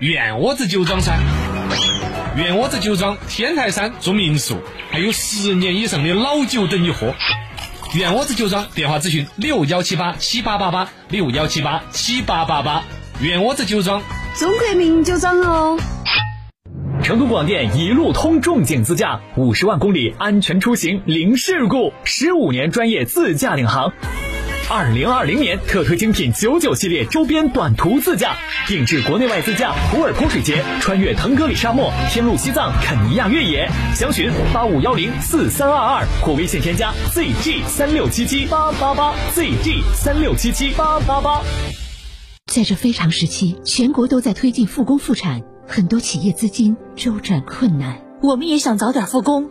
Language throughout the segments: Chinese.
院窝子酒庄噻！院窝子酒庄天台山住民宿，还有十年以上的老酒等你喝。院窝子酒庄电话咨询六幺七八七八八八六幺七八七八八八。院窝子酒庄，中国名酒庄哦。成都广电一路通重景自驾，五十万公里安全出行零事故，十五年专业自驾领航。二零二零年特推精品九九系列周边短途自驾，定制国内外自驾普洱泼水节，穿越腾格里沙漠，天路西藏，肯尼亚越野。详询八五幺零四三二二或微信添加 zg 三六七七八八八 zg 三六七七八八八。在这非常时期，全国都在推进复工复产，很多企业资金周转困难。我们也想早点复工。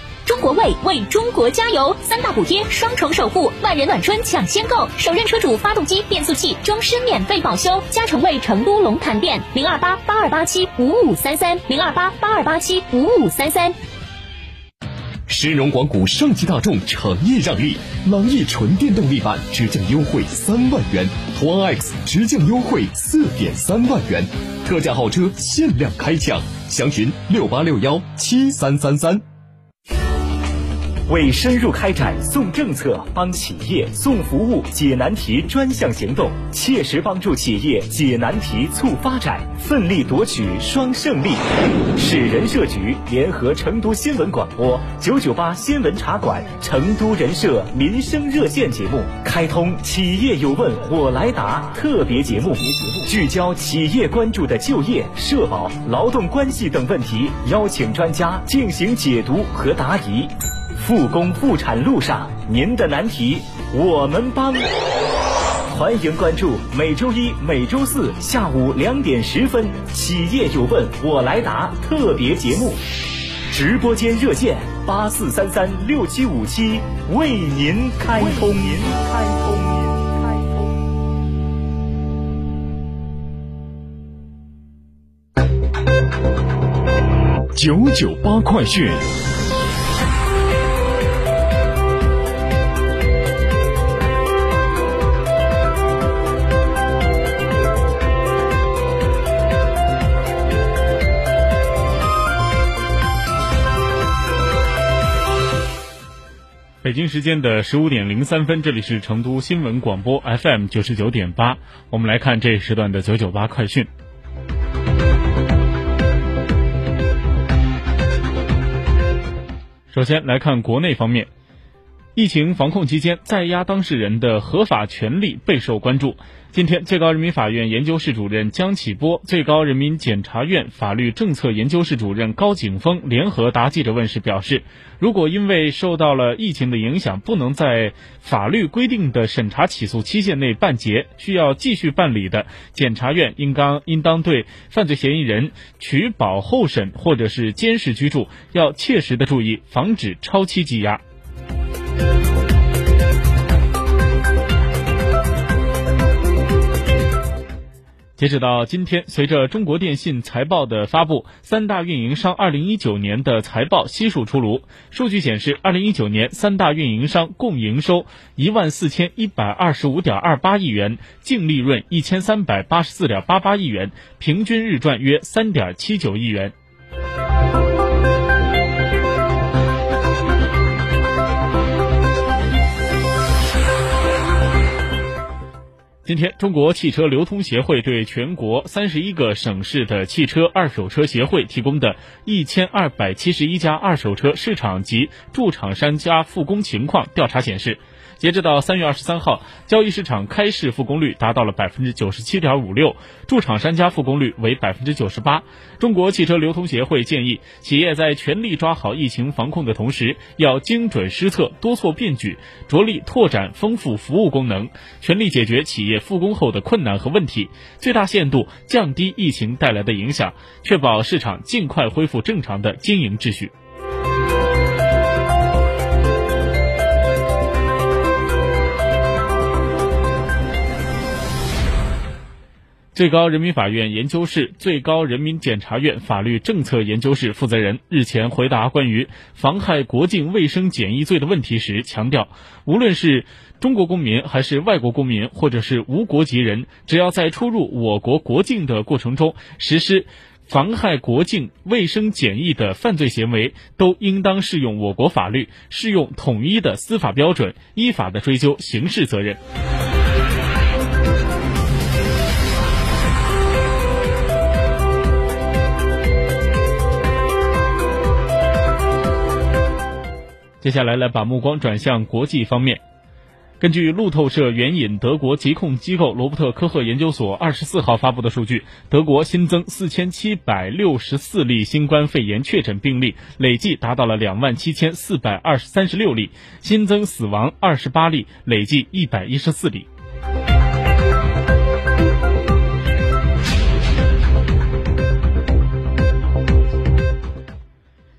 中国卫为中国加油，三大补贴，双重守护，万人暖春抢先购，首任车主发动机、变速器终身免费保修。嘉诚卫成都龙潭店零二八八二八七五五三三零二八八二八七五五三三。申荣广谷上汽大众诚意让利，朗逸纯电动力版直降优惠三万元，途昂 X 直降优惠四点三万元，特价豪车限量开抢，详询六八六幺七三三三。为深入开展送政策、帮企业送服务、解难题专项行动，切实帮助企业解难题、促发展，奋力夺取双胜利。市人社局联合成都新闻广播九九八新闻茶馆、成都人社民生热线节目，开通“企业有问我来答”特别节目，聚焦企业关注的就业、社保、劳动关系等问题，邀请专家进行解读和答疑。复工复产路上，您的难题我们帮。欢迎关注每周一、每周四下午两点十分《企业有问我来答》特别节目，直播间热线八四三三六七五七为您开通。您开通，您开通。九九八快讯。北京时间的十五点零三分，这里是成都新闻广播 FM 九十九点八，我们来看这时段的九九八快讯。首先来看国内方面。疫情防控期间，在押当事人的合法权利备受关注。今天，最高人民法院研究室主任江启波、最高人民检察院法律政策研究室主任高景峰联合答记者问时表示，如果因为受到了疫情的影响，不能在法律规定的审查起诉期限内办结，需要继续办理的，检察院应当应当对犯罪嫌疑人取保候审或者是监视居住，要切实的注意，防止超期羁押。截止到今天，随着中国电信财报的发布，三大运营商二零一九年的财报悉数出炉。数据显示，二零一九年三大运营商共营收一万四千一百二十五点二八亿元，净利润一千三百八十四点八八亿元，平均日赚约三点七九亿元。今天，中国汽车流通协会对全国三十一个省市的汽车二手车协会提供的一千二百七十一家二手车市场及驻场商家复工情况调查显示。截止到三月二十三号，交易市场开市复工率达到了百分之九十七点五六，驻厂商家复工率为百分之九十八。中国汽车流通协会建议，企业在全力抓好疫情防控的同时，要精准施策，多措并举，着力拓展丰富服务功能，全力解决企业复工后的困难和问题，最大限度降低疫情带来的影响，确保市场尽快恢复正常的经营秩序。最高人民法院研究室、最高人民检察院法律政策研究室负责人日前回答关于妨害国境卫生检疫罪的问题时强调，无论是中国公民还是外国公民，或者是无国籍人，只要在出入我国国境的过程中实施妨害国境卫生检疫的犯罪行为，都应当适用我国法律，适用统一的司法标准，依法的追究刑事责任。接下来，来把目光转向国际方面。根据路透社援引德国疾控机构罗伯特科赫研究所二十四号发布的数据，德国新增四千七百六十四例新冠肺炎确诊病例，累计达到了两万七千四百二十三十六例，新增死亡二十八例，累计一百一十四例。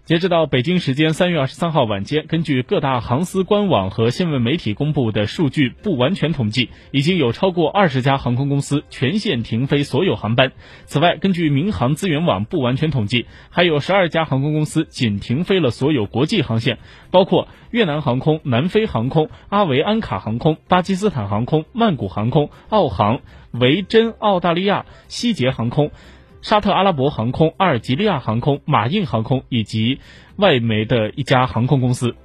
截止到北京时间三月二十三号晚间，根据各大航司官网和新闻媒体公布的数据不完全统计，已经有超过二十家航空公司全线停飞所有航班。此外，根据民航资源网不完全统计，还有十二家航空公司仅停飞了所有国际航线，包括越南航空、南非航空、阿维安卡航空、巴基斯坦航空、曼谷航空、澳航、维珍澳大利亚、希捷航空。沙特阿拉伯航空、阿尔及利亚航空、马印航空以及外媒的一家航空公司。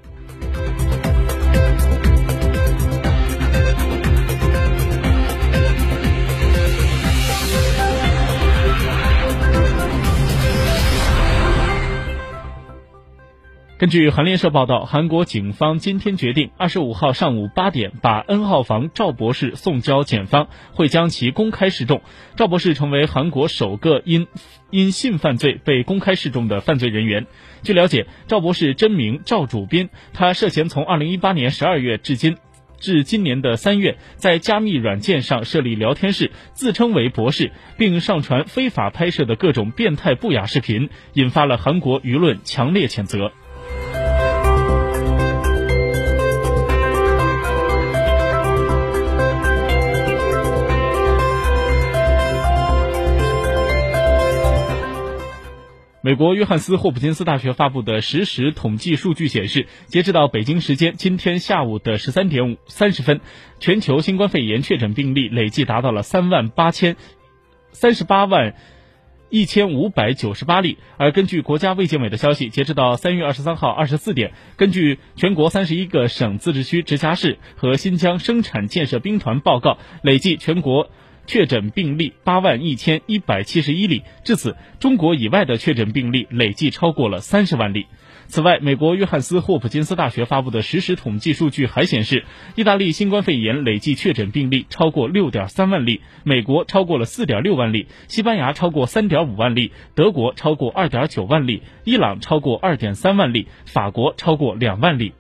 根据韩联社报道，韩国警方今天决定，二十五号上午八点把 N 号房赵博士送交检方，会将其公开示众。赵博士成为韩国首个因因性犯罪被公开示众的犯罪人员。据了解，赵博士真名赵主斌，他涉嫌从二零一八年十二月至今，至今年的三月，在加密软件上设立聊天室，自称为博士，并上传非法拍摄的各种变态不雅视频，引发了韩国舆论强烈谴责。美国约翰斯霍普金斯大学发布的实时统计数据显示，截止到北京时间今天下午的十三点五三十分，全球新冠肺炎确诊病例累计达到了三万八千三十八万一千五百九十八例。而根据国家卫健委的消息，截止到三月二十三号二十四点，根据全国三十一个省、自治区、直辖市和新疆生产建设兵团报告，累计全国。确诊病例八万一千一百七十一例，至此，中国以外的确诊病例累计超过了三十万例。此外，美国约翰斯霍普金斯大学发布的实时统计数据还显示，意大利新冠肺炎累计确诊病例超过六点三万例，美国超过了四点六万例，西班牙超过三点五万例，德国超过二点九万例，伊朗超过二点三万例，法国超过两万例。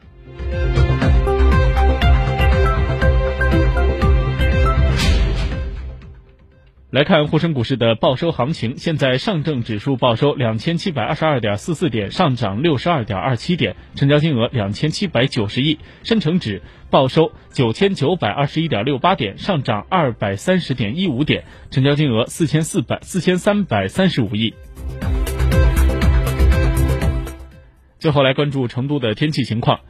来看沪深股市的报收行情，现在上证指数报收两千七百二十二点四四点，上涨六十二点二七点，成交金额两千七百九十亿；深成指报收九千九百二十一点六八点，上涨二百三十点一五点，成交金额四千四百四千三百三十五亿。最后来关注成都的天气情况，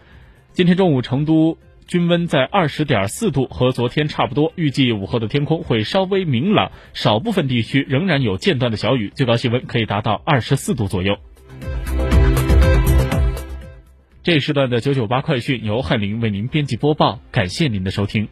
今天中午成都。均温在二十点四度，和昨天差不多。预计午后的天空会稍微明朗，少部分地区仍然有间断的小雨，最高气温可以达到二十四度左右。这时段的九九八快讯由翰林为您编辑播报，感谢您的收听。